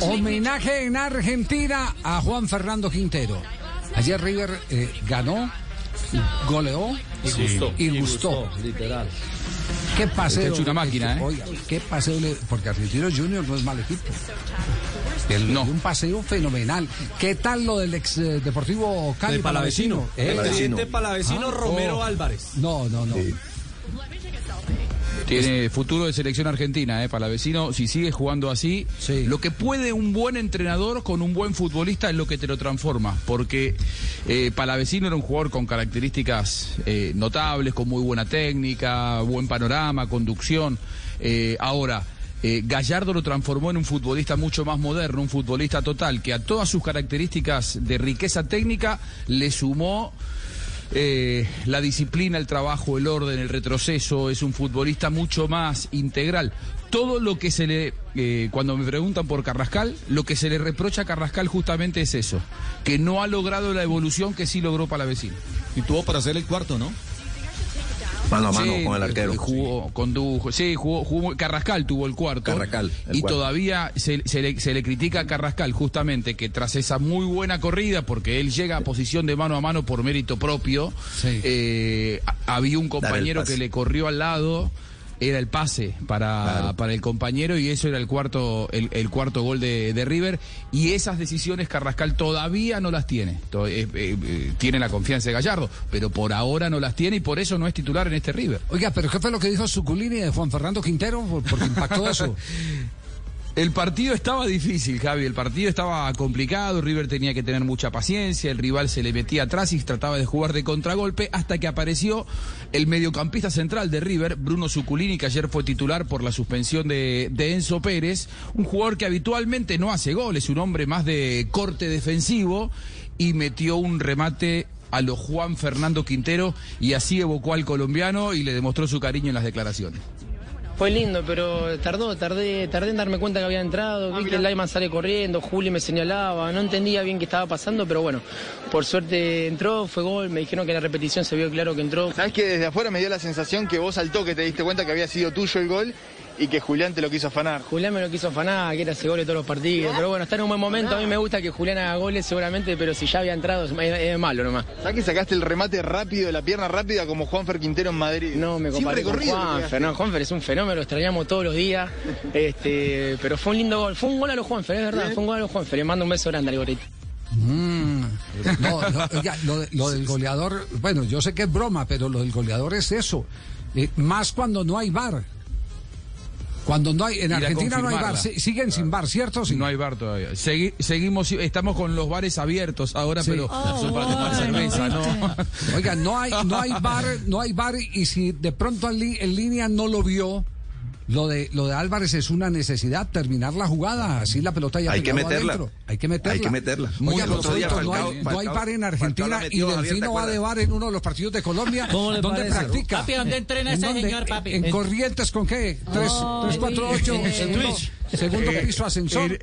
Homenaje en Argentina a Juan Fernando Quintero. Ayer River eh, ganó, goleó y gustó. Y gustó. literal. ¿Qué paseo? hecho una máquina, ¿eh? Oiga, ¿qué paseo? le- Porque Argentinos Junior no es mal equipo. El- No. Un paseo fenomenal. ¿Qué tal lo del ex eh, Deportivo Cali? El palavecino. ¿Eh? El presidente palavecino Ah, Romero oh. Álvarez. No, no, no. Tiene futuro de selección argentina, ¿eh? Palavecino, si sigue jugando así, Sí. lo que puede un buen entrenador con un buen futbolista es lo que te lo transforma. Porque eh, Palavecino era un jugador con características eh, notables, con muy buena técnica, buen panorama, conducción. Eh, ahora. eh, Gallardo lo transformó en un futbolista mucho más moderno, un futbolista total, que a todas sus características de riqueza técnica le sumó eh, la disciplina, el trabajo, el orden, el retroceso, es un futbolista mucho más integral. Todo lo que se le, eh, cuando me preguntan por Carrascal, lo que se le reprocha a Carrascal justamente es eso, que no ha logrado la evolución que sí logró Palavecino. Y tuvo para hacer el cuarto, ¿no? Mano a mano Sí, con el eh, arquero. Jugó, condujo, sí, jugó, jugó- Carrascal tuvo el cuarto. Carrascal, el y cuarto. todavía se, se le, se le critica a Carrascal justamente que tras esa muy buena corrida, porque él llega a posición de mano a mano por mérito propio, Sí. eh, había un compañero que le corrió al lado. Era el pase para, Claro. para el compañero y eso era el cuarto, el, el cuarto gol de, de River. Y esas decisiones Carrascal todavía no las tiene. Eh, eh, eh, tiene la confianza de Gallardo, pero por ahora no las tiene y por eso no es titular en este River. Oiga, pero ¿qué fue lo que dijo Zuculini de Juan Fernando Quintero? Por- Porque impactó eso. El partido estaba difícil, Javi. El partido estaba complicado. River tenía que tener mucha paciencia. El rival se le metía atrás y trataba de jugar de contragolpe hasta que apareció el mediocampista central de River, Bruno Zuculini, que ayer fue titular por la suspensión de, de Enzo Pérez. Un jugador que habitualmente no hace goles, un hombre más de corte defensivo y metió un remate a lo Juan Fernando Quintero y así evocó al colombiano y le demostró su cariño en las declaraciones. Fue lindo, pero tardó, tardé, tardé en darme cuenta que había entrado. Vi que el Lyman sale corriendo, Juli me señalaba, no entendía bien qué estaba pasando, pero bueno, por suerte entró, fue gol, me dijeron que en la repetición se vio claro que entró. Sabes que desde afuera me dio la sensación que vos al toque te diste cuenta que había sido tuyo el gol y que Julián te lo quiso afanar. Julián me lo quiso afanar, que era ese gol de todos los partidos, pero bueno, está en un buen momento, a mí me gusta que Julián haga goles seguramente, pero si ya había entrado es, es malo nomás. ¿Sabes que sacaste el remate rápido, la pierna rápida como Juanfer Quintero en Madrid? No me comparé con Juanfer, no, Juanfer es un fenómeno, lo extrañamos todos los días, este, pero fue un lindo gol, fue un gol a los Juanfer, es verdad, fue un gol a los Juanfer, le mando un beso grande al gorrito. Mm. No, lo, lo del goleador, bueno, yo sé que es broma, pero lo del goleador es eso. Eh, más cuando no hay bar. Cuando no hay, en Argentina no hay bar, siguen sin bar, ¿cierto? Sí. No hay bar todavía. Segui- seguimos, estamos con los bares abiertos ahora, Sí. pero son para tomar cerveza, ¿no? Oiga, no hay, no hay bar, no hay bar y si de pronto en, li- en línea no lo vio, lo de lo de Álvarez es una necesidad terminar la jugada, así la pelota ya Hay que meterla. adentro. Hay que meterla. Hay que meterla. Oiga, Muy por cierto, no, Falcao- hay, no hay bar en Argentina y Delfino ¿te va de bar en uno de los partidos de Colombia. ¿Cómo le ¿Dónde parece? practica? Papi, ¿dónde entrena ¿En ese dónde? señor, papi? ¿En En- Corrientes con qué? ¿Tres, tres cuatro, ocho? En segundo, Twitch. segundo piso ascensor.